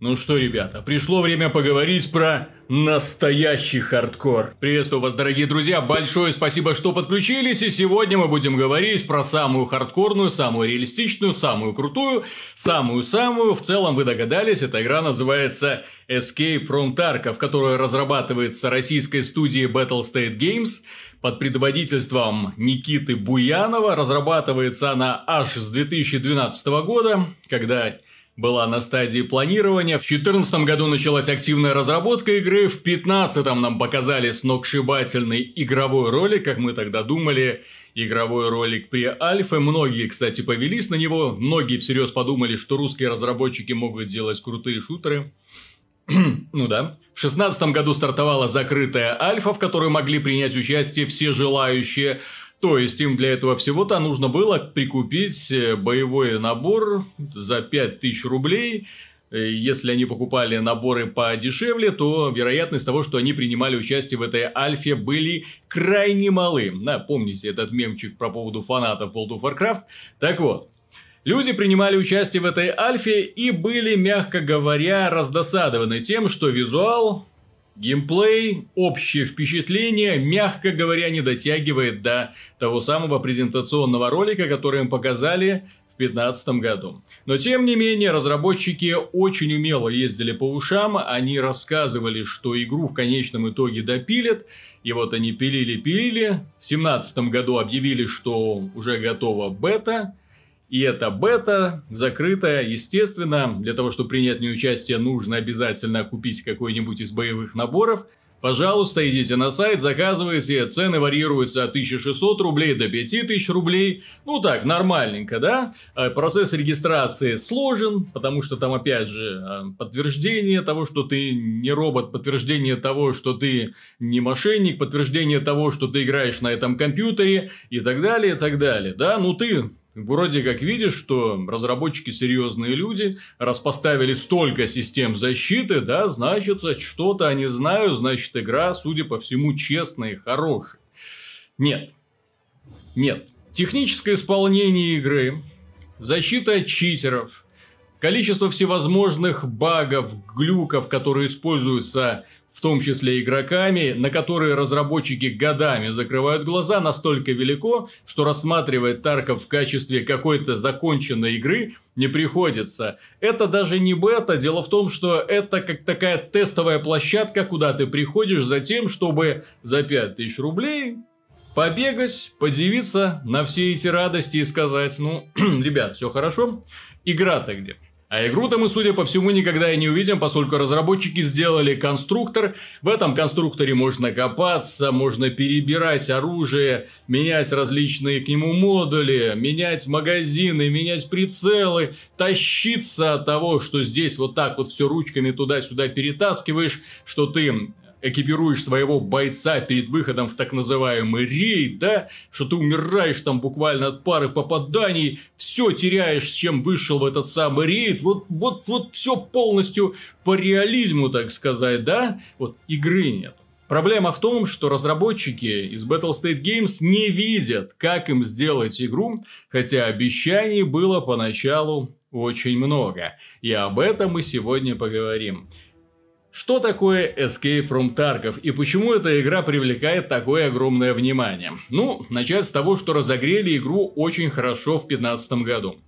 Ну что, ребята, пришло время поговорить про настоящий хардкор. Приветствую вас, дорогие друзья, большое спасибо, что подключились, и сегодня мы будем говорить про самую хардкорную, самую реалистичную, самую крутую, самую-самую, в целом вы догадались, эта игра называется Escape from Tarkov, которая разрабатывается российской студией Battle State Games, под предводительством Никиты Буянова. Разрабатывается она аж с 2012 года, когда была на стадии планирования. В 2014 году началась активная разработка игры, в 2015 нам показали сногсшибательный игровой ролик, как мы тогда думали, игровой ролик при Альфе. Многие, кстати, повелись на него, многие всерьез подумали, что русские разработчики могут делать крутые шутеры. ну да. В 2016 году стартовала закрытая Альфа, в которой могли принять участие все желающие. То есть им для этого всего-то нужно было прикупить э, боевой набор за 5000 рублей. Э, если они покупали наборы подешевле, то вероятность того, что они принимали участие в этой альфе, были крайне малы. Да, помните этот мемчик про поводу фанатов World of Warcraft? Так вот, Люди принимали участие в этой альфе и были, мягко говоря, раздосадованы тем, что визуал Геймплей, общее впечатление, мягко говоря, не дотягивает до того самого презентационного ролика, который им показали в 2015 году. Но тем не менее, разработчики очень умело ездили по ушам, они рассказывали, что игру в конечном итоге допилят, и вот они пилили-пилили, в 2017 году объявили, что уже готова бета, и эта бета закрытая, естественно, для того, чтобы принять в ней участие, нужно обязательно купить какой-нибудь из боевых наборов. Пожалуйста, идите на сайт, заказывайте, цены варьируются от 1600 рублей до 5000 рублей. Ну так, нормальненько, да? Э, процесс регистрации сложен, потому что там опять же э, подтверждение того, что ты не робот, подтверждение того, что ты не мошенник, подтверждение того, что ты играешь на этом компьютере и так далее, и так далее. Да, ну ты Вроде как видишь, что разработчики серьезные люди, раз поставили столько систем защиты, да, значит, что-то они знают, значит, игра, судя по всему, честная и хорошая. Нет. Нет. Техническое исполнение игры, защита от читеров, количество всевозможных багов, глюков, которые используются в том числе игроками, на которые разработчики годами закрывают глаза, настолько велико, что рассматривать Тарков в качестве какой-то законченной игры не приходится. Это даже не бета, дело в том, что это как такая тестовая площадка, куда ты приходишь за тем, чтобы за 5000 рублей побегать, подивиться на все эти радости и сказать, ну, ребят, все хорошо, игра-то где? А игру-то мы, судя по всему, никогда и не увидим, поскольку разработчики сделали конструктор. В этом конструкторе можно копаться, можно перебирать оружие, менять различные к нему модули, менять магазины, менять прицелы, тащиться от того, что здесь вот так вот все ручками туда-сюда перетаскиваешь, что ты экипируешь своего бойца перед выходом в так называемый рейд, да, что ты умираешь там буквально от пары попаданий, все теряешь, с чем вышел в этот самый рейд, вот, вот, вот все полностью по реализму, так сказать, да, вот игры нет. Проблема в том, что разработчики из Battle State Games не видят, как им сделать игру, хотя обещаний было поначалу очень много. И об этом мы сегодня поговорим. Что такое Escape from Tarkov и почему эта игра привлекает такое огромное внимание? Ну, начать с того, что разогрели игру очень хорошо в 2015 году.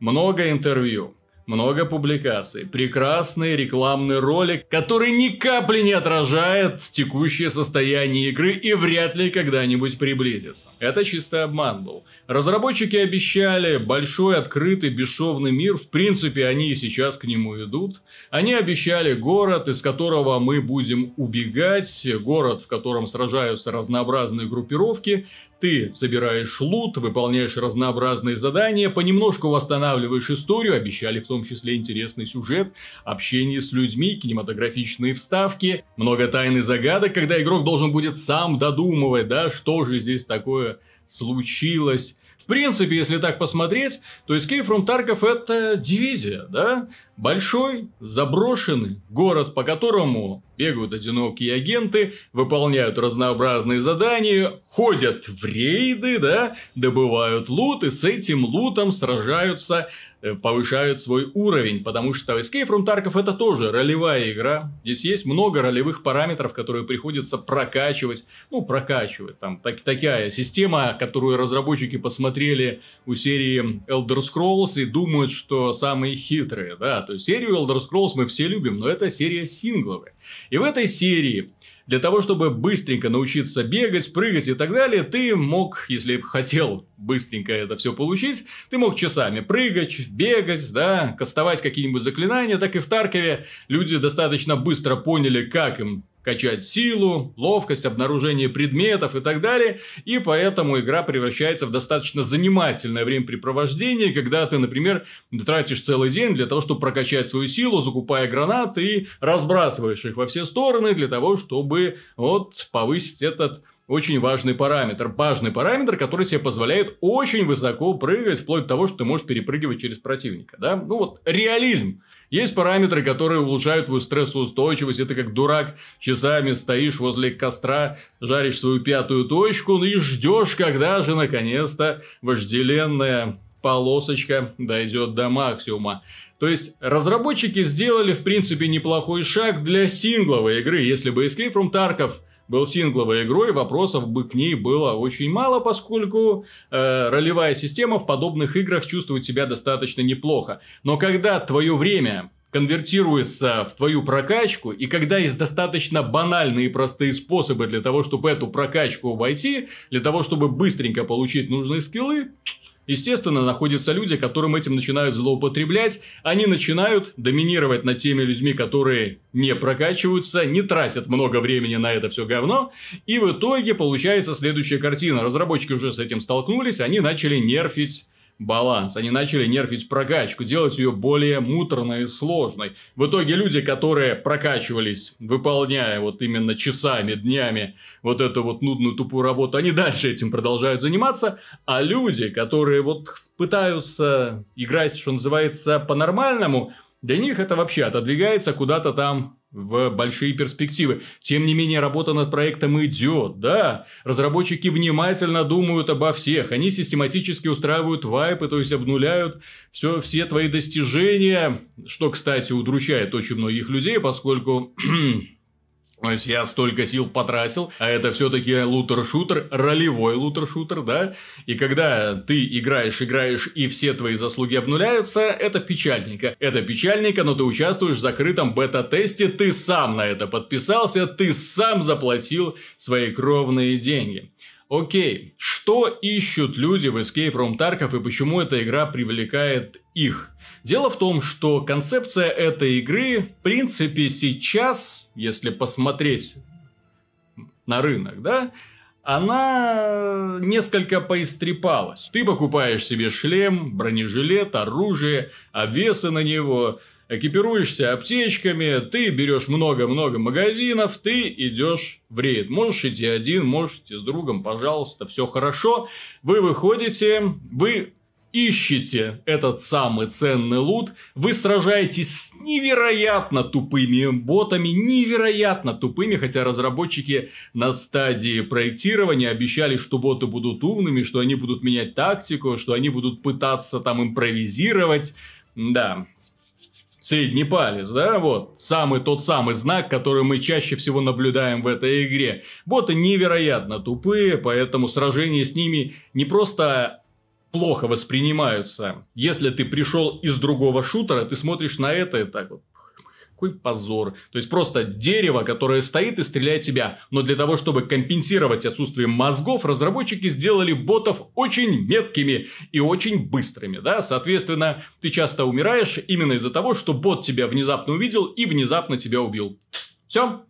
Много интервью, много публикаций, прекрасный рекламный ролик, который ни капли не отражает текущее состояние игры и вряд ли когда-нибудь приблизится. Это чистый обман был. Разработчики обещали большой, открытый, бесшовный мир, в принципе они и сейчас к нему идут. Они обещали город, из которого мы будем убегать, город, в котором сражаются разнообразные группировки, ты собираешь лут, выполняешь разнообразные задания, понемножку восстанавливаешь историю, обещали в том числе интересный сюжет, общение с людьми, кинематографичные вставки, много тайн и загадок, когда игрок должен будет сам додумывать, да, что же здесь такое случилось. В принципе, если так посмотреть, то Escape from Tarkov это дивизия, да? Большой, заброшенный город, по которому Бегают одинокие агенты, выполняют разнообразные задания, ходят в рейды, да, добывают лут, и с этим лутом сражаются Э, повышают свой уровень, потому что Escape from Tarkov это тоже ролевая игра. Здесь есть много ролевых параметров, которые приходится прокачивать. Ну, прокачивать. Там так, такая система, которую разработчики посмотрели у серии Elder Scrolls и думают, что самые хитрые. Да, то есть серию Elder Scrolls мы все любим, но это серия сингловая. И в этой серии для того, чтобы быстренько научиться бегать, прыгать и так далее, ты мог, если хотел быстренько это все получить, ты мог часами прыгать, бегать, да, кастовать какие-нибудь заклинания, так и в Таркове люди достаточно быстро поняли, как им качать силу, ловкость, обнаружение предметов и так далее. И поэтому игра превращается в достаточно занимательное времяпрепровождение, когда ты, например, тратишь целый день для того, чтобы прокачать свою силу, закупая гранаты и разбрасываешь их во все стороны для того, чтобы вот повысить этот очень важный параметр. Важный параметр, который тебе позволяет очень высоко прыгать, вплоть до того, что ты можешь перепрыгивать через противника. Да? Ну вот, реализм. Есть параметры, которые улучшают твою стрессоустойчивость. Это как дурак часами стоишь возле костра, жаришь свою пятую точку и ждешь, когда же наконец-то вожделенная полосочка дойдет до максимума. То есть, разработчики сделали, в принципе, неплохой шаг для сингловой игры. Если бы Escape from Tarkov был сингловой игрой, вопросов бы к ней было очень мало, поскольку э, ролевая система в подобных играх чувствует себя достаточно неплохо. Но когда твое время конвертируется в твою прокачку, и когда есть достаточно банальные и простые способы для того, чтобы эту прокачку войти, для того, чтобы быстренько получить нужные скиллы, Естественно, находятся люди, которым этим начинают злоупотреблять. Они начинают доминировать над теми людьми, которые не прокачиваются, не тратят много времени на это все говно. И в итоге получается следующая картина. Разработчики уже с этим столкнулись, они начали нерфить баланс. Они начали нерфить прокачку, делать ее более муторной и сложной. В итоге люди, которые прокачивались, выполняя вот именно часами, днями вот эту вот нудную тупую работу, они дальше этим продолжают заниматься. А люди, которые вот пытаются играть, что называется, по-нормальному, для них это вообще отодвигается куда-то там в большие перспективы. Тем не менее, работа над проектом идет, да. Разработчики внимательно думают обо всех. Они систематически устраивают вайпы, то есть обнуляют все, все твои достижения, что, кстати, удручает очень многих людей, поскольку То есть я столько сил потратил, а это все-таки лутер-шутер, ролевой лутер-шутер, да? И когда ты играешь, играешь, и все твои заслуги обнуляются, это печальненько. Это печальненько, но ты участвуешь в закрытом бета-тесте, ты сам на это подписался, ты сам заплатил свои кровные деньги. Окей, что ищут люди в Escape from Tarkov и почему эта игра привлекает их? Дело в том, что концепция этой игры, в принципе, сейчас, если посмотреть на рынок, да, она несколько поистрепалась. Ты покупаешь себе шлем, бронежилет, оружие, обвесы на него, экипируешься аптечками, ты берешь много-много магазинов, ты идешь в рейд. Можешь идти один, можешь идти с другом, пожалуйста, все хорошо. Вы выходите, вы ищете этот самый ценный лут, вы сражаетесь с невероятно тупыми ботами, невероятно тупыми, хотя разработчики на стадии проектирования обещали, что боты будут умными, что они будут менять тактику, что они будут пытаться там импровизировать. Да, средний палец, да, вот, самый тот самый знак, который мы чаще всего наблюдаем в этой игре. Боты невероятно тупые, поэтому сражение с ними не просто плохо воспринимаются. Если ты пришел из другого шутера, ты смотришь на это и так вот. Какой позор. То есть просто дерево, которое стоит и стреляет тебя. Но для того, чтобы компенсировать отсутствие мозгов, разработчики сделали ботов очень меткими и очень быстрыми. Да? Соответственно, ты часто умираешь именно из-за того, что бот тебя внезапно увидел и внезапно тебя убил. Все.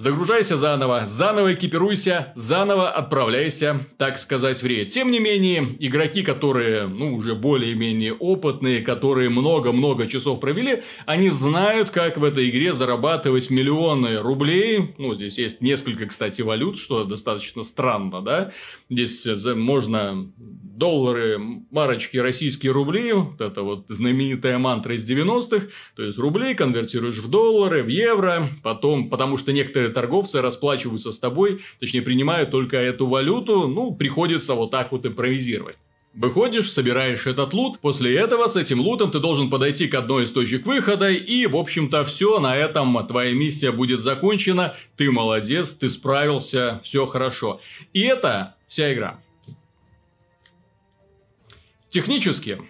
Загружайся заново, заново экипируйся, заново отправляйся, так сказать, в рейд. Тем не менее, игроки, которые, ну, уже более-менее опытные, которые много-много часов провели, они знают, как в этой игре зарабатывать миллионы рублей. Ну, здесь есть несколько, кстати, валют, что достаточно странно, да. Здесь можно доллары, марочки, российские рубли, вот это вот знаменитая мантра из 90-х, то есть рубли конвертируешь в доллары, в евро, потом, потому что некоторые торговцы расплачиваются с тобой, точнее, принимают только эту валюту, ну, приходится вот так вот импровизировать. Выходишь, собираешь этот лут, после этого с этим лутом ты должен подойти к одной из точек выхода, и, в общем-то, все, на этом твоя миссия будет закончена, ты молодец, ты справился, все хорошо. И это вся игра. Технически,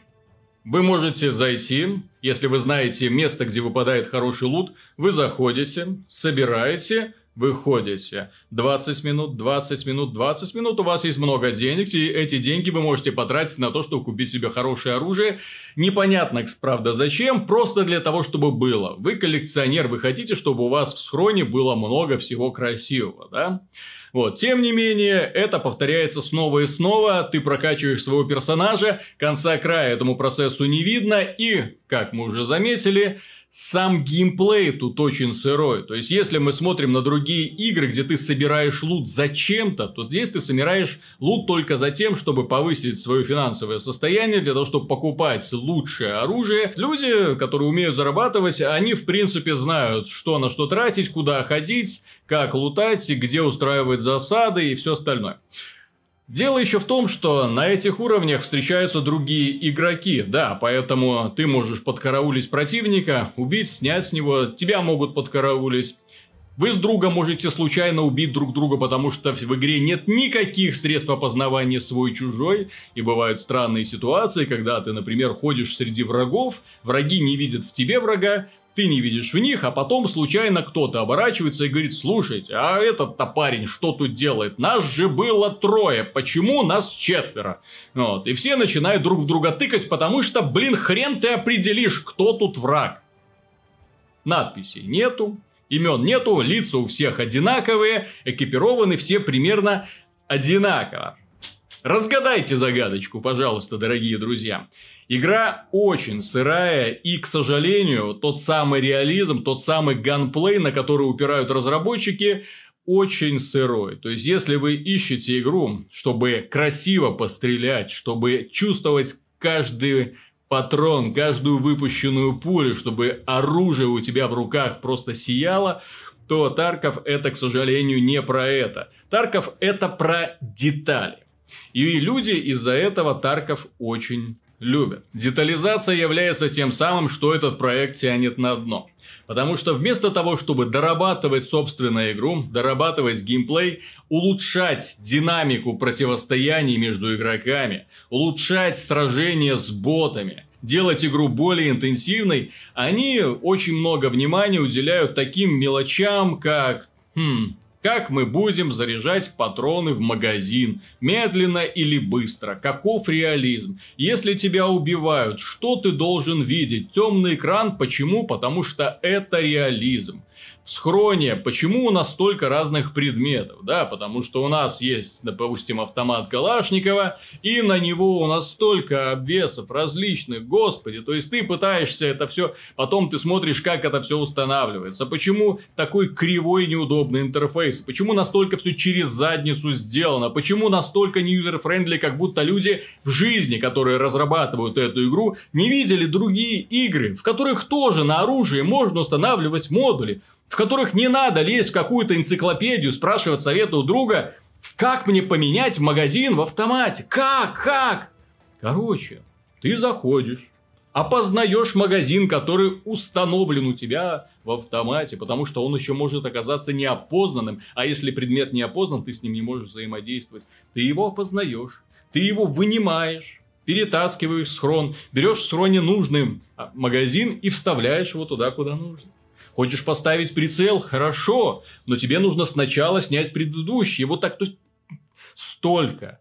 вы можете зайти, если вы знаете место, где выпадает хороший лут, вы заходите, собираете, выходите. 20 минут, 20 минут, 20 минут, у вас есть много денег, и эти деньги вы можете потратить на то, чтобы купить себе хорошее оружие. Непонятно, правда, зачем, просто для того, чтобы было. Вы коллекционер, вы хотите, чтобы у вас в схроне было много всего красивого, да? Вот, тем не менее, это повторяется снова и снова, ты прокачиваешь своего персонажа, конца края этому процессу не видно, и, как мы уже заметили, сам геймплей тут очень сырой. То есть, если мы смотрим на другие игры, где ты собираешь лут зачем-то, то здесь ты собираешь лут только за тем, чтобы повысить свое финансовое состояние, для того, чтобы покупать лучшее оружие. Люди, которые умеют зарабатывать, они, в принципе, знают, что на что тратить, куда ходить, как лутать, где устраивать засады и все остальное. Дело еще в том, что на этих уровнях встречаются другие игроки, да, поэтому ты можешь подкараулить противника, убить, снять с него, тебя могут подкараулить. Вы с другом можете случайно убить друг друга, потому что в игре нет никаких средств опознавания свой-чужой. И бывают странные ситуации, когда ты, например, ходишь среди врагов, враги не видят в тебе врага, ты не видишь в них, а потом случайно кто-то оборачивается и говорит, слушайте, а этот-то парень что тут делает? Нас же было трое, почему нас четверо? Вот. И все начинают друг в друга тыкать, потому что, блин, хрен ты определишь, кто тут враг. Надписей нету, имен нету, лица у всех одинаковые, экипированы все примерно одинаково. Разгадайте загадочку, пожалуйста, дорогие друзья. Игра очень сырая, и, к сожалению, тот самый реализм, тот самый ганплей, на который упирают разработчики, очень сырой. То есть, если вы ищете игру, чтобы красиво пострелять, чтобы чувствовать каждый патрон, каждую выпущенную пулю, чтобы оружие у тебя в руках просто сияло, то Тарков это, к сожалению, не про это. Тарков это про детали. И люди из-за этого Тарков очень любят. Детализация является тем самым, что этот проект тянет на дно. Потому что вместо того, чтобы дорабатывать собственную игру, дорабатывать геймплей, улучшать динамику противостояний между игроками, улучшать сражения с ботами, делать игру более интенсивной, они очень много внимания уделяют таким мелочам, как хм, как мы будем заряжать патроны в магазин? Медленно или быстро? Каков реализм? Если тебя убивают, что ты должен видеть? Темный экран? Почему? Потому что это реализм в схроне, почему у нас столько разных предметов, да, потому что у нас есть, допустим, автомат Калашникова, и на него у нас столько обвесов различных, господи, то есть ты пытаешься это все, потом ты смотришь, как это все устанавливается, почему такой кривой неудобный интерфейс, почему настолько все через задницу сделано, почему настолько не user-friendly, как будто люди в жизни, которые разрабатывают эту игру, не видели другие игры, в которых тоже на оружие можно устанавливать модули, в которых не надо лезть в какую-то энциклопедию, спрашивать совета у друга, как мне поменять магазин в автомате? Как? Как? Короче, ты заходишь, опознаешь магазин, который установлен у тебя в автомате, потому что он еще может оказаться неопознанным, а если предмет не опознан, ты с ним не можешь взаимодействовать. Ты его опознаешь, ты его вынимаешь, перетаскиваешь в схрон, берешь в схроне нужный магазин и вставляешь его туда, куда нужно. Хочешь поставить прицел? Хорошо. Но тебе нужно сначала снять предыдущий. Вот так, то есть, столько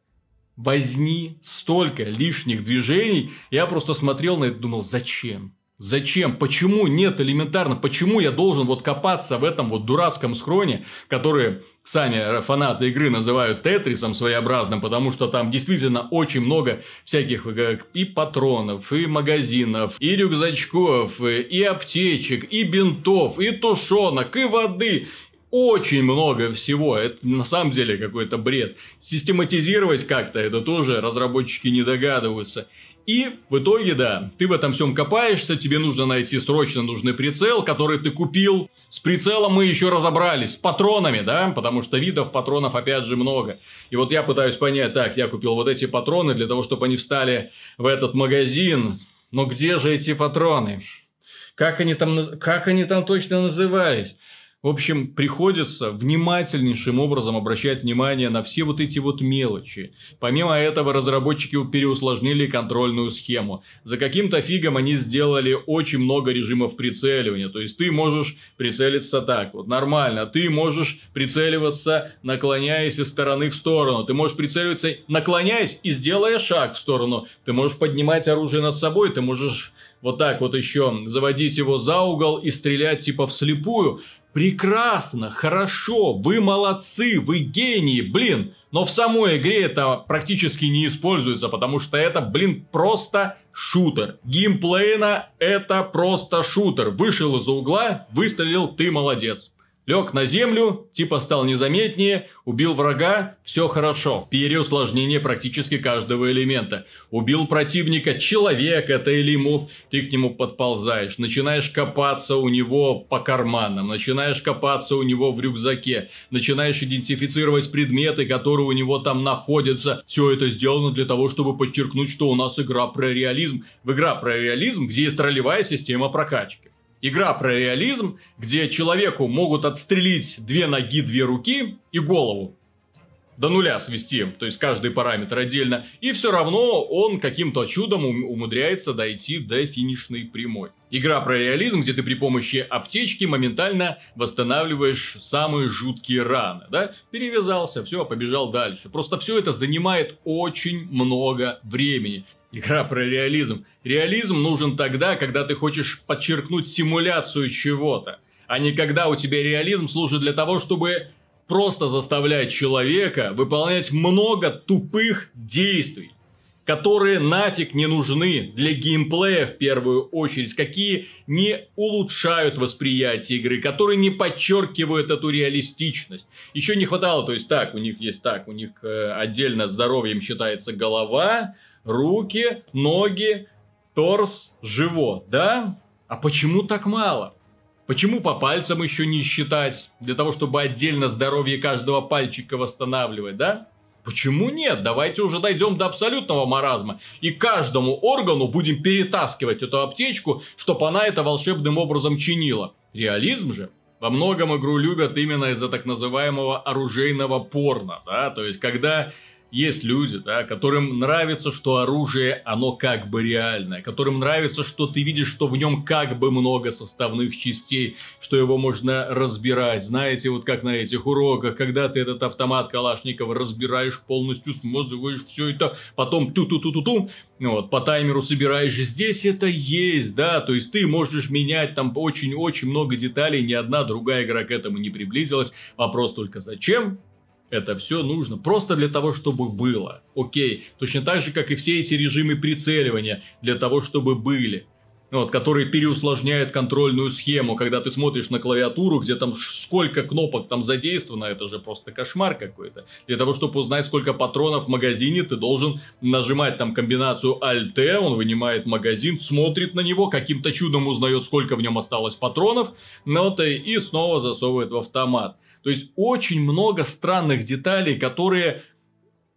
возни, столько лишних движений. Я просто смотрел на это и думал, зачем? Зачем? Почему нет элементарно? Почему я должен вот копаться в этом вот дурацком схроне, который сами фанаты игры называют тетрисом своеобразным, потому что там действительно очень много всяких э, и патронов, и магазинов, и рюкзачков, и аптечек, и бинтов, и тушенок, и воды, очень много всего. Это на самом деле какой-то бред. Систематизировать как-то это тоже разработчики не догадываются. И в итоге, да, ты в этом всем копаешься, тебе нужно найти срочно нужный прицел, который ты купил. С прицелом мы еще разобрались, с патронами, да, потому что видов патронов опять же много. И вот я пытаюсь понять, так, я купил вот эти патроны для того, чтобы они встали в этот магазин. Но где же эти патроны? Как они там, как они там точно назывались? В общем, приходится внимательнейшим образом обращать внимание на все вот эти вот мелочи. Помимо этого, разработчики переусложнили контрольную схему. За каким-то фигом они сделали очень много режимов прицеливания. То есть, ты можешь прицелиться так, вот нормально. Ты можешь прицеливаться, наклоняясь из стороны в сторону. Ты можешь прицеливаться, наклоняясь и сделая шаг в сторону. Ты можешь поднимать оружие над собой, ты можешь вот так вот еще заводить его за угол и стрелять типа вслепую. Прекрасно, хорошо, вы молодцы, вы гении, блин. Но в самой игре это практически не используется, потому что это, блин, просто шутер. Геймплейно это просто шутер. Вышел из-за угла, выстрелил, ты молодец. Лег на землю, типа стал незаметнее, убил врага, все хорошо. Переусложнение практически каждого элемента. Убил противника, человек это или моб, ты к нему подползаешь, начинаешь копаться у него по карманам, начинаешь копаться у него в рюкзаке, начинаешь идентифицировать предметы, которые у него там находятся. Все это сделано для того, чтобы подчеркнуть, что у нас игра про реализм. В игра про реализм, где есть ролевая система прокачки. Игра про реализм, где человеку могут отстрелить две ноги, две руки и голову. До нуля свести, то есть каждый параметр отдельно. И все равно он каким-то чудом умудряется дойти до финишной прямой. Игра про реализм, где ты при помощи аптечки моментально восстанавливаешь самые жуткие раны, да? Перевязался, все, побежал дальше. Просто все это занимает очень много времени. Игра про реализм. Реализм нужен тогда, когда ты хочешь подчеркнуть симуляцию чего-то, а не когда у тебя реализм служит для того, чтобы просто заставлять человека выполнять много тупых действий, которые нафиг не нужны для геймплея в первую очередь, какие не улучшают восприятие игры, которые не подчеркивают эту реалистичность. Еще не хватало, то есть так, у них есть так, у них э, отдельно здоровьем считается голова, руки, ноги, торс, живот, да? А почему так мало? Почему по пальцам еще не считать, для того, чтобы отдельно здоровье каждого пальчика восстанавливать, да? Почему нет? Давайте уже дойдем до абсолютного маразма. И каждому органу будем перетаскивать эту аптечку, чтобы она это волшебным образом чинила. Реализм же. Во многом игру любят именно из-за так называемого оружейного порно, да, то есть когда есть люди, да, которым нравится, что оружие, оно как бы реальное, которым нравится, что ты видишь, что в нем как бы много составных частей, что его можно разбирать. Знаете, вот как на этих уроках, когда ты этот автомат Калашникова разбираешь полностью, смазываешь все это, потом ту-ту-ту-ту-ту, вот, по таймеру собираешь. Здесь это есть, да, то есть ты можешь менять там очень-очень много деталей, ни одна другая игра к этому не приблизилась. Вопрос только зачем? Это все нужно просто для того, чтобы было. Окей. Точно так же, как и все эти режимы прицеливания для того, чтобы были. Вот, которые переусложняют контрольную схему, когда ты смотришь на клавиатуру, где там сколько кнопок там задействовано, это же просто кошмар какой-то. Для того, чтобы узнать, сколько патронов в магазине, ты должен нажимать там комбинацию Alt-T, он вынимает магазин, смотрит на него, каким-то чудом узнает, сколько в нем осталось патронов, ну, и снова засовывает в автомат. То есть очень много странных деталей, которые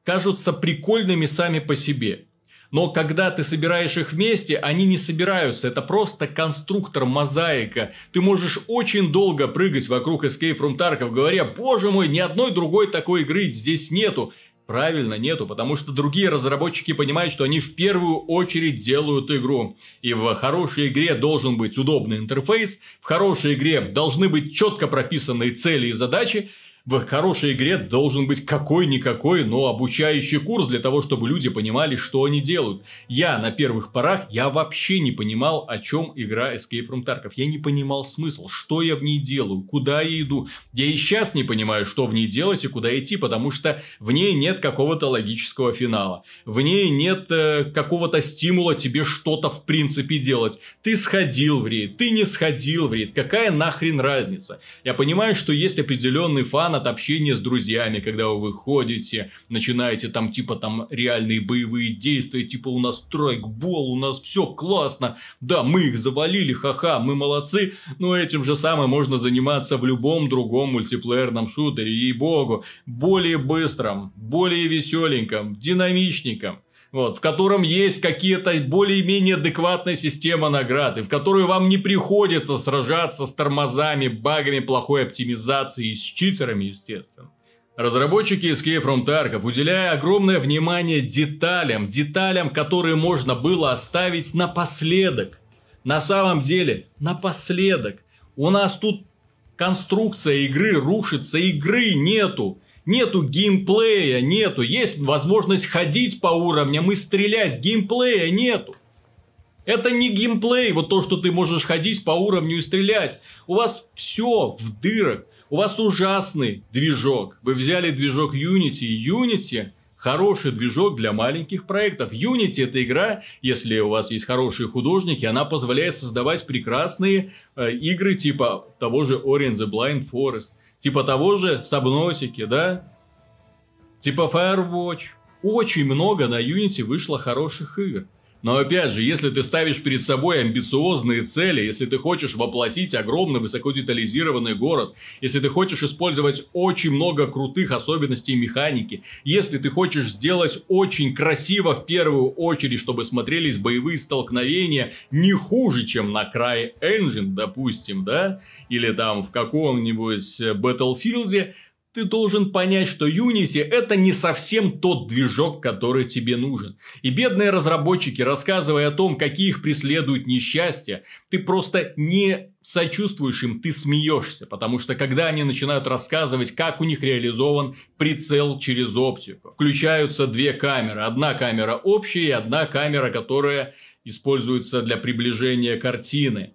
кажутся прикольными сами по себе. Но когда ты собираешь их вместе, они не собираются. Это просто конструктор, мозаика. Ты можешь очень долго прыгать вокруг Escape from Tarkov, говоря, боже мой, ни одной другой такой игры здесь нету. Правильно, нету, потому что другие разработчики понимают, что они в первую очередь делают игру. И в хорошей игре должен быть удобный интерфейс, в хорошей игре должны быть четко прописанные цели и задачи, В хорошей игре должен быть какой-никакой, но обучающий курс для того, чтобы люди понимали, что они делают. Я на первых порах, я вообще не понимал, о чем игра Escape from Tarkov. Я не понимал смысл, что я в ней делаю, куда я иду. Я и сейчас не понимаю, что в ней делать и куда идти, потому что в ней нет какого-то логического финала. В ней нет э, какого-то стимула тебе что-то в принципе делать. Ты сходил в рейд, ты не сходил в рейд. Какая нахрен разница? Я понимаю, что есть определенный фан от общения с друзьями, когда вы выходите, начинаете там типа там реальные боевые действия, типа у нас тройкбол, у нас все классно, да, мы их завалили, ха-ха, мы молодцы, но этим же самым можно заниматься в любом другом мультиплеерном шутере, ей-богу, более быстром, более веселеньком, динамичненьком вот, в котором есть какие-то более-менее адекватная система наград, и в которой вам не приходится сражаться с тормозами, багами плохой оптимизации и с читерами, естественно. Разработчики Escape from Tarkov, уделяя огромное внимание деталям, деталям, которые можно было оставить напоследок. На самом деле, напоследок. У нас тут конструкция игры рушится, игры нету. Нету геймплея, нету. Есть возможность ходить по уровням и стрелять. Геймплея нету. Это не геймплей, вот то, что ты можешь ходить по уровню и стрелять. У вас все в дырах. У вас ужасный движок. Вы взяли движок Unity. Unity хороший движок для маленьких проектов. Unity это игра, если у вас есть хорошие художники, она позволяет создавать прекрасные э, игры типа того же Ori the Blind Forest. Типа того же Сабнотики, да? Типа Firewatch. Очень много на Unity вышло хороших игр. Но опять же, если ты ставишь перед собой амбициозные цели, если ты хочешь воплотить огромный высокодетализированный город, если ты хочешь использовать очень много крутых особенностей механики, если ты хочешь сделать очень красиво в первую очередь, чтобы смотрелись боевые столкновения не хуже, чем на крае Engine, допустим, да, или там в каком-нибудь Battlefield, ты должен понять, что Unity это не совсем тот движок, который тебе нужен. И бедные разработчики, рассказывая о том, какие их преследуют несчастья, ты просто не сочувствуешь им, ты смеешься. Потому что когда они начинают рассказывать, как у них реализован прицел через оптику, включаются две камеры. Одна камера общая и одна камера, которая используется для приближения картины.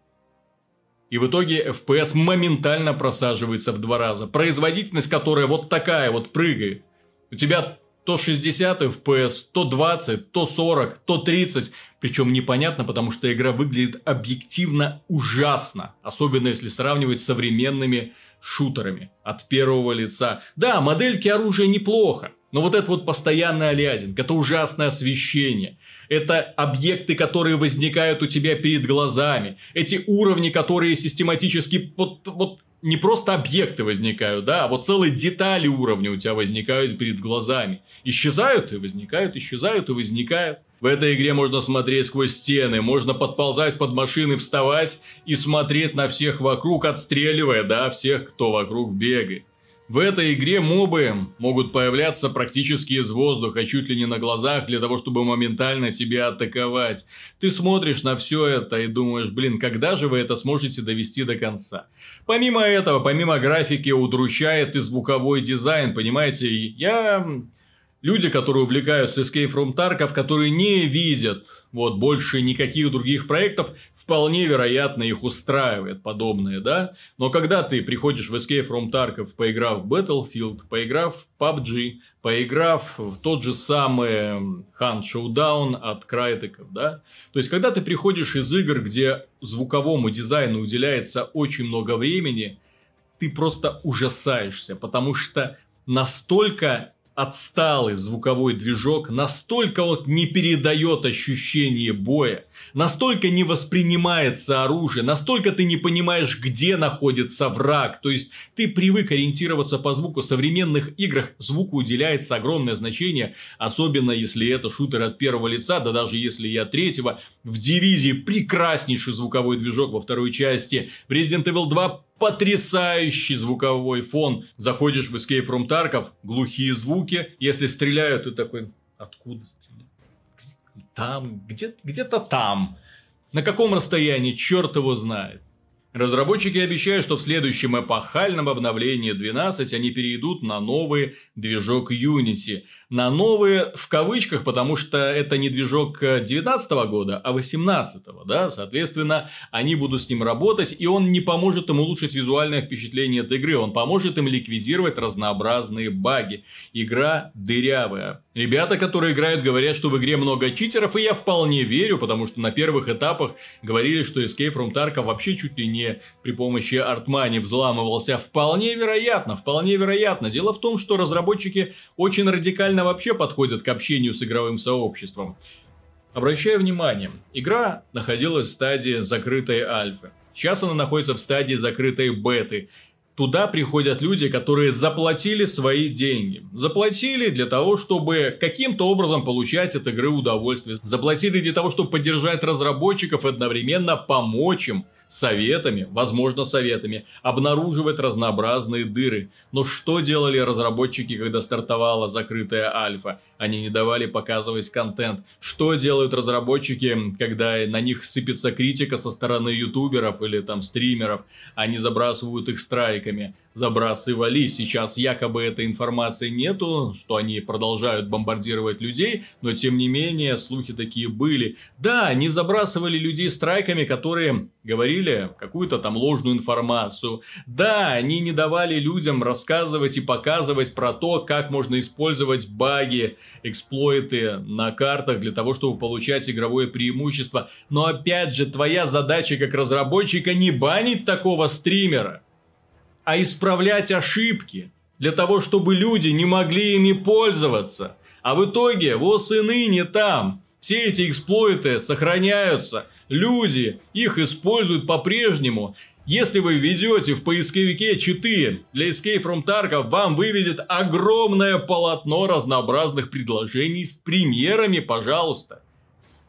И в итоге FPS моментально просаживается в два раза. Производительность, которая вот такая вот прыгает. У тебя то 60 FPS, то 20, то 40, то 30. Причем непонятно, потому что игра выглядит объективно ужасно. Особенно если сравнивать с современными шутерами от первого лица. Да, модельки оружия неплохо. Но вот это вот постоянный алиазинг, это ужасное освещение. Это объекты, которые возникают у тебя перед глазами. Эти уровни, которые систематически вот, вот не просто объекты возникают, да, а вот целые детали уровня у тебя возникают перед глазами. Исчезают и возникают, исчезают и возникают. В этой игре можно смотреть сквозь стены, можно подползать под машины, вставать и смотреть на всех вокруг, отстреливая, да, всех, кто вокруг бегает. В этой игре мобы могут появляться практически из воздуха, чуть ли не на глазах, для того, чтобы моментально тебя атаковать. Ты смотришь на все это и думаешь, блин, когда же вы это сможете довести до конца? Помимо этого, помимо графики, удручает и звуковой дизайн, понимаете? Я Люди, которые увлекаются Escape from Tarkov, которые не видят вот больше никаких других проектов, вполне вероятно их устраивает подобное, да? Но когда ты приходишь в Escape from Tarkov, поиграв в Battlefield, поиграв в PUBG, поиграв в тот же самый Hunt Showdown от Crytek, да? То есть, когда ты приходишь из игр, где звуковому дизайну уделяется очень много времени, ты просто ужасаешься, потому что настолько отсталый звуковой движок настолько вот не передает ощущение боя, настолько не воспринимается оружие, настолько ты не понимаешь, где находится враг. То есть ты привык ориентироваться по звуку. В современных играх звуку уделяется огромное значение, особенно если это шутер от первого лица, да даже если я третьего. В дивизии прекраснейший звуковой движок во второй части. В Resident Evil 2 потрясающий звуковой фон. Заходишь в Escape from Tarkov, глухие звуки. Если стреляют, ты такой, откуда стреляют? Там, где, где-то там. На каком расстоянии, черт его знает. Разработчики обещают, что в следующем эпохальном обновлении 12 они перейдут на новый движок Unity. На новые в кавычках, потому что это не движок 19 года, а 18 да, соответственно, они будут с ним работать, и он не поможет им улучшить визуальное впечатление от игры, он поможет им ликвидировать разнообразные баги. Игра дырявая. Ребята, которые играют, говорят, что в игре много читеров, и я вполне верю, потому что на первых этапах говорили, что Escape from Tarkov вообще чуть ли не при помощи артмани взламывался. Вполне вероятно, вполне вероятно. Дело в том, что разработчики очень радикально вообще подходят к общению с игровым сообществом. Обращаю внимание, игра находилась в стадии закрытой альфы. Сейчас она находится в стадии закрытой беты. Туда приходят люди, которые заплатили свои деньги. Заплатили для того, чтобы каким-то образом получать от игры удовольствие. Заплатили для того, чтобы поддержать разработчиков и одновременно помочь им советами, возможно советами, обнаруживать разнообразные дыры. Но что делали разработчики, когда стартовала закрытая альфа? Они не давали показывать контент. Что делают разработчики, когда на них сыпется критика со стороны ютуберов или там стримеров? Они забрасывают их страйками забрасывали. Сейчас якобы этой информации нету, что они продолжают бомбардировать людей, но тем не менее слухи такие были. Да, они забрасывали людей страйками, которые говорили какую-то там ложную информацию. Да, они не давали людям рассказывать и показывать про то, как можно использовать баги, эксплойты на картах для того, чтобы получать игровое преимущество. Но опять же, твоя задача как разработчика не банить такого стримера а исправлять ошибки, для того, чтобы люди не могли ими пользоваться. А в итоге, вот и ныне там, все эти эксплойты сохраняются, люди их используют по-прежнему. Если вы введете в поисковике читы для Escape from Tarkov, вам выведет огромное полотно разнообразных предложений с примерами, пожалуйста.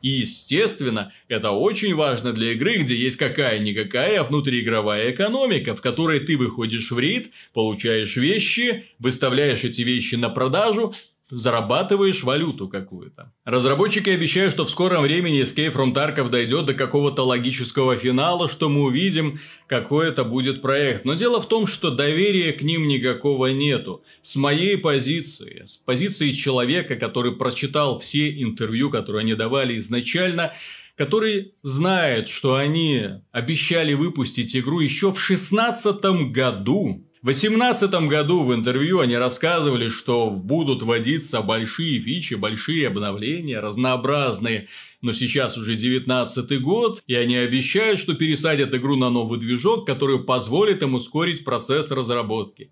И, естественно, это очень важно для игры, где есть какая-никакая внутриигровая экономика, в которой ты выходишь в рейд, получаешь вещи, выставляешь эти вещи на продажу, зарабатываешь валюту какую-то. Разработчики обещают, что в скором времени Escape from Tarkov дойдет до какого-то логического финала, что мы увидим, какой это будет проект. Но дело в том, что доверия к ним никакого нету. С моей позиции, с позиции человека, который прочитал все интервью, которые они давали изначально, который знает, что они обещали выпустить игру еще в 2016 году, в 2018 году в интервью они рассказывали, что будут вводиться большие фичи, большие обновления, разнообразные. Но сейчас уже 19 год, и они обещают, что пересадят игру на новый движок, который позволит им ускорить процесс разработки.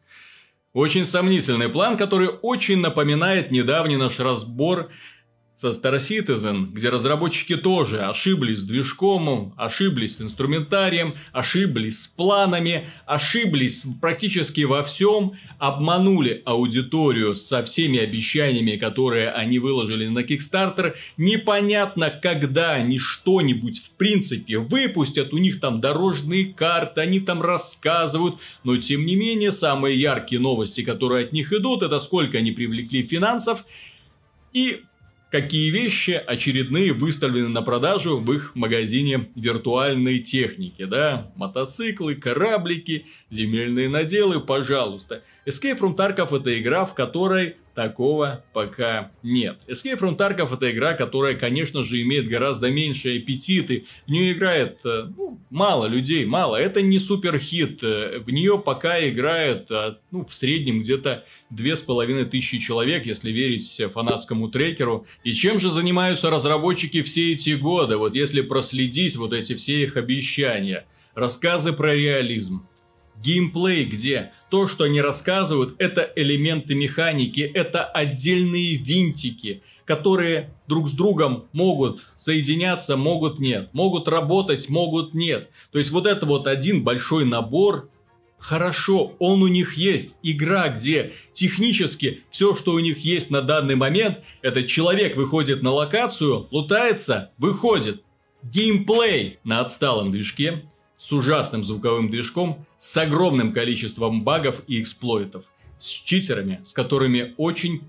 Очень сомнительный план, который очень напоминает недавний наш разбор со Star Citizen, где разработчики тоже ошиблись с движком, ошиблись с инструментарием, ошиблись с планами, ошиблись практически во всем, обманули аудиторию со всеми обещаниями, которые они выложили на Kickstarter. Непонятно, когда они что-нибудь в принципе выпустят, у них там дорожные карты, они там рассказывают, но тем не менее самые яркие новости, которые от них идут, это сколько они привлекли финансов и какие вещи очередные выставлены на продажу в их магазине виртуальной техники, да, мотоциклы, кораблики, земельные наделы, пожалуйста. Escape from Tarkov это игра, в которой такого пока нет. Escape from Tarkov это игра, которая, конечно же, имеет гораздо меньше аппетиты. В нее играет э, ну, мало людей, мало. Это не супер хит. Э, в нее пока играет э, ну, в среднем где-то две с половиной тысячи человек, если верить фанатскому трекеру. И чем же занимаются разработчики все эти годы? Вот если проследить вот эти все их обещания. Рассказы про реализм, Геймплей где? То, что они рассказывают, это элементы механики, это отдельные винтики, которые друг с другом могут соединяться, могут нет, могут работать, могут нет. То есть вот это вот один большой набор Хорошо, он у них есть. Игра, где технически все, что у них есть на данный момент, это человек выходит на локацию, лутается, выходит. Геймплей на отсталом движке, с ужасным звуковым движком, с огромным количеством багов и эксплойтов, с читерами, с которыми очень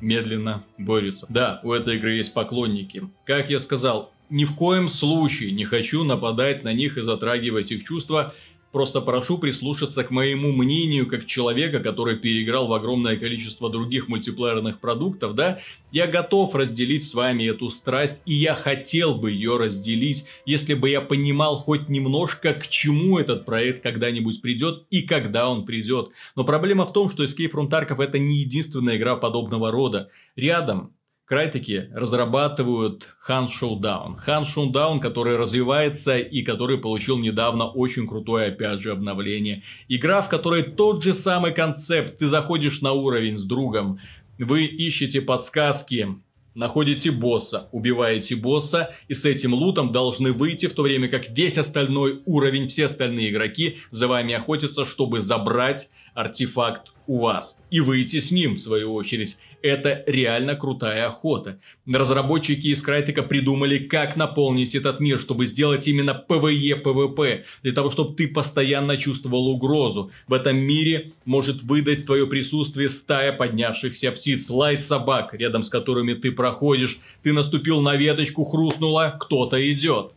медленно борются. Да, у этой игры есть поклонники. Как я сказал, ни в коем случае не хочу нападать на них и затрагивать их чувства. Просто прошу прислушаться к моему мнению, как человека, который переиграл в огромное количество других мультиплеерных продуктов, да, я готов разделить с вами эту страсть, и я хотел бы ее разделить, если бы я понимал хоть немножко, к чему этот проект когда-нибудь придет и когда он придет. Но проблема в том, что Escape from Tarkov это не единственная игра подобного рода. Рядом Крайтеки разрабатывают Хан Showdown. Хан Showdown, который развивается и который получил недавно очень крутое, опять же, обновление. Игра, в которой тот же самый концепт. Ты заходишь на уровень с другом, вы ищете подсказки, находите босса, убиваете босса и с этим лутом должны выйти, в то время как весь остальной уровень, все остальные игроки за вами охотятся, чтобы забрать артефакт у вас и выйти с ним, в свою очередь. Это реально крутая охота. Разработчики из Крайтека придумали, как наполнить этот мир, чтобы сделать именно PvP, для того, чтобы ты постоянно чувствовал угрозу. В этом мире может выдать твое присутствие стая поднявшихся птиц, лай собак, рядом с которыми ты проходишь. Ты наступил на веточку, хрустнула, кто-то идет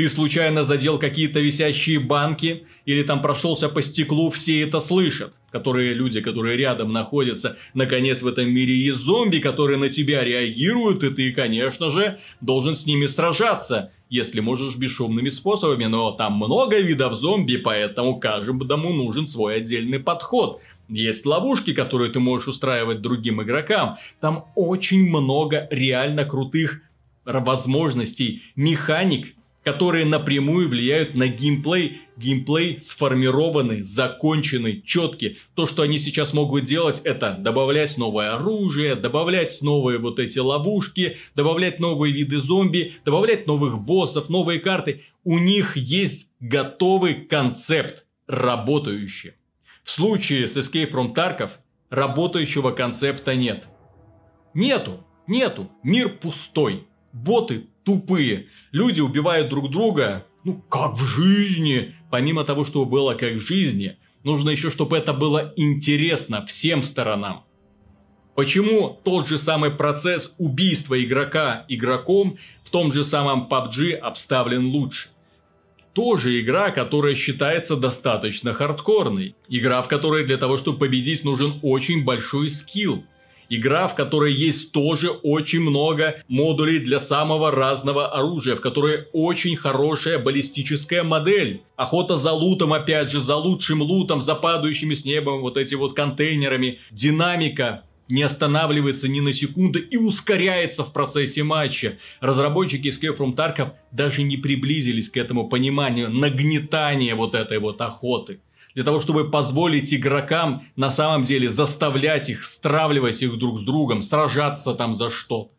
ты случайно задел какие-то висящие банки или там прошелся по стеклу, все это слышат. Которые люди, которые рядом находятся, наконец в этом мире есть зомби, которые на тебя реагируют, и ты, конечно же, должен с ними сражаться, если можешь бесшумными способами, но там много видов зомби, поэтому каждому нужен свой отдельный подход. Есть ловушки, которые ты можешь устраивать другим игрокам. Там очень много реально крутых возможностей, механик, которые напрямую влияют на геймплей. Геймплей сформированный, законченный, четкий. То, что они сейчас могут делать, это добавлять новое оружие, добавлять новые вот эти ловушки, добавлять новые виды зомби, добавлять новых боссов, новые карты. У них есть готовый концепт, работающий. В случае с Escape from Tarkov работающего концепта нет. Нету, нету, мир пустой. Боты тупые. Люди убивают друг друга, ну, как в жизни. Помимо того, что было как в жизни, нужно еще, чтобы это было интересно всем сторонам. Почему тот же самый процесс убийства игрока игроком в том же самом PUBG обставлен лучше? Тоже игра, которая считается достаточно хардкорной. Игра, в которой для того, чтобы победить, нужен очень большой скилл. Игра, в которой есть тоже очень много модулей для самого разного оружия, в которой очень хорошая баллистическая модель. Охота за лутом, опять же, за лучшим лутом, за падающими с неба вот эти вот контейнерами. Динамика не останавливается ни на секунду и ускоряется в процессе матча. Разработчики Escape from Tarkov даже не приблизились к этому пониманию нагнетания вот этой вот охоты для того, чтобы позволить игрокам на самом деле заставлять их, стравливать их друг с другом, сражаться там за что.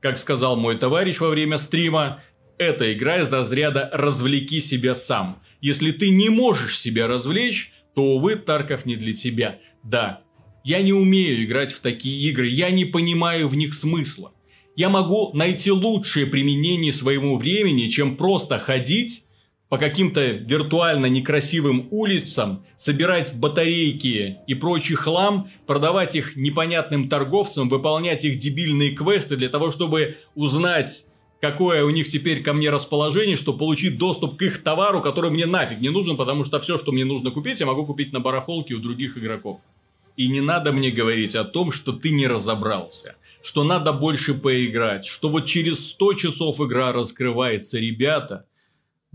Как сказал мой товарищ во время стрима, эта игра из разряда «развлеки себя сам». Если ты не можешь себя развлечь, то, увы, Тарков не для тебя. Да, я не умею играть в такие игры, я не понимаю в них смысла. Я могу найти лучшее применение своему времени, чем просто ходить по каким-то виртуально некрасивым улицам, собирать батарейки и прочий хлам, продавать их непонятным торговцам, выполнять их дебильные квесты для того, чтобы узнать, какое у них теперь ко мне расположение, чтобы получить доступ к их товару, который мне нафиг не нужен, потому что все, что мне нужно купить, я могу купить на барахолке у других игроков. И не надо мне говорить о том, что ты не разобрался, что надо больше поиграть, что вот через 100 часов игра раскрывается, ребята –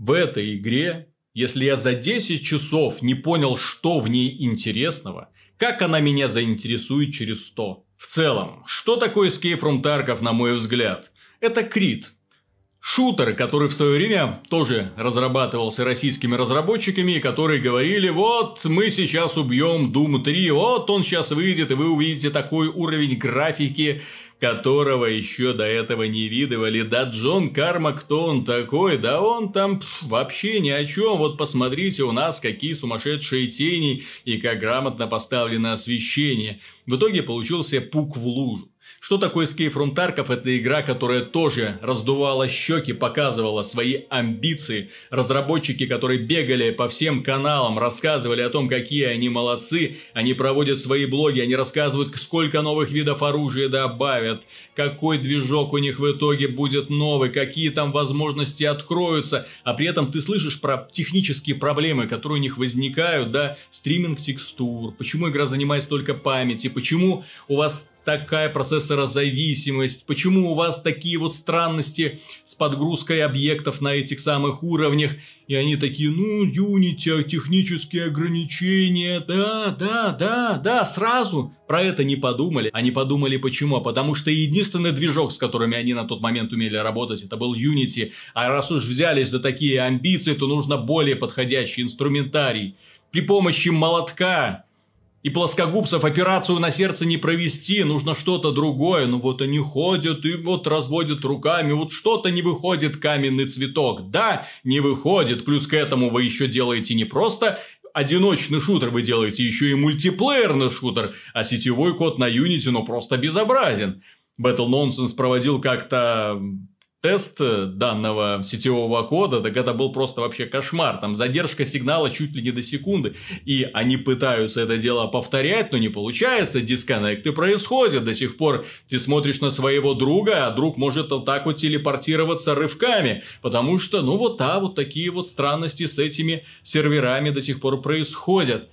в этой игре, если я за 10 часов не понял, что в ней интересного, как она меня заинтересует через 100? В целом, что такое Escape from Tarkov, на мой взгляд? Это Крит. Шутер, который в свое время тоже разрабатывался российскими разработчиками, которые говорили, вот мы сейчас убьем Doom 3, вот он сейчас выйдет, и вы увидите такой уровень графики, которого еще до этого не видывали. Да Джон Карма, кто он такой? Да он там пф, вообще ни о чем. Вот посмотрите у нас, какие сумасшедшие тени и как грамотно поставлено освещение. В итоге получился пук в лужу. Что такое Escape from Tarkov? Это игра, которая тоже раздувала щеки, показывала свои амбиции. Разработчики, которые бегали по всем каналам, рассказывали о том, какие они молодцы. Они проводят свои блоги, они рассказывают, сколько новых видов оружия добавят, какой движок у них в итоге будет новый, какие там возможности откроются. А при этом ты слышишь про технические проблемы, которые у них возникают, да, стриминг текстур, почему игра занимает столько памяти, почему у вас такая процессорозависимость, почему у вас такие вот странности с подгрузкой объектов на этих самых уровнях, и они такие, ну, Unity, технические ограничения, да, да, да, да, сразу про это не подумали. Они подумали почему? А потому что единственный движок, с которыми они на тот момент умели работать, это был Unity, а раз уж взялись за такие амбиции, то нужно более подходящий инструментарий. При помощи молотка и плоскогубцев операцию на сердце не провести, нужно что-то другое. Ну вот они ходят и вот разводят руками, вот что-то не выходит каменный цветок. Да, не выходит, плюс к этому вы еще делаете не просто одиночный шутер, вы делаете еще и мультиплеерный шутер, а сетевой код на Unity ну просто безобразен. Battle Nonsense проводил как-то тест э, данного сетевого кода, так это был просто вообще кошмар. Там задержка сигнала чуть ли не до секунды. И они пытаются это дело повторять, но не получается. Дисконнекты происходят. До сих пор ты смотришь на своего друга, а друг может вот так вот телепортироваться рывками. Потому что, ну вот, да, вот такие вот странности с этими серверами до сих пор происходят.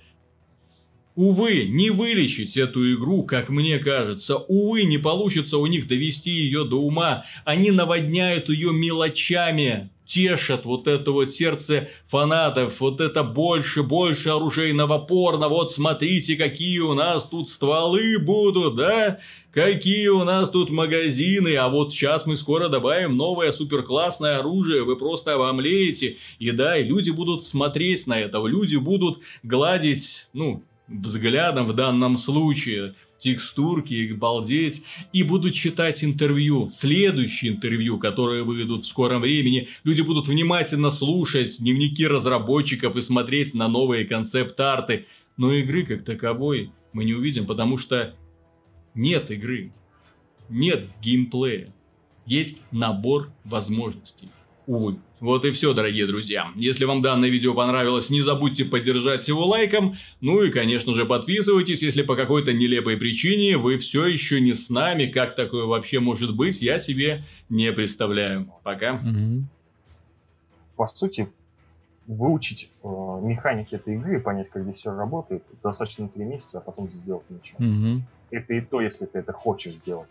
Увы, не вылечить эту игру, как мне кажется. Увы, не получится у них довести ее до ума. Они наводняют ее мелочами, тешат вот это вот сердце фанатов, вот это больше, больше оружейного порно, вот смотрите, какие у нас тут стволы будут, да, какие у нас тут магазины, а вот сейчас мы скоро добавим новое суперклассное оружие, вы просто обомлеете, и да, и люди будут смотреть на это, люди будут гладить, ну, взглядом в данном случае, текстурки, балдеть, и будут читать интервью, следующие интервью, которые выйдут в скором времени. Люди будут внимательно слушать дневники разработчиков и смотреть на новые концепт-арты. Но игры как таковой мы не увидим, потому что нет игры, нет геймплея, есть набор возможностей. Увы. Вот и все, дорогие друзья. Если вам данное видео понравилось, не забудьте поддержать его лайком. Ну и, конечно же, подписывайтесь, если по какой-то нелепой причине вы все еще не с нами. Как такое вообще может быть, я себе не представляю. Пока. Угу. По сути, выучить э, механики этой игры и понять, как здесь все работает, достаточно три месяца, а потом сделать ничего. Угу. Это и то, если ты это хочешь сделать.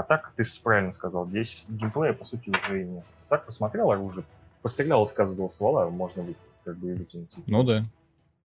А так, ты правильно сказал, здесь геймплея, по сути, уже и нет. Так посмотрел оружие, пострелял из каждого ствола, можно как бы и выкинуть. Ну да.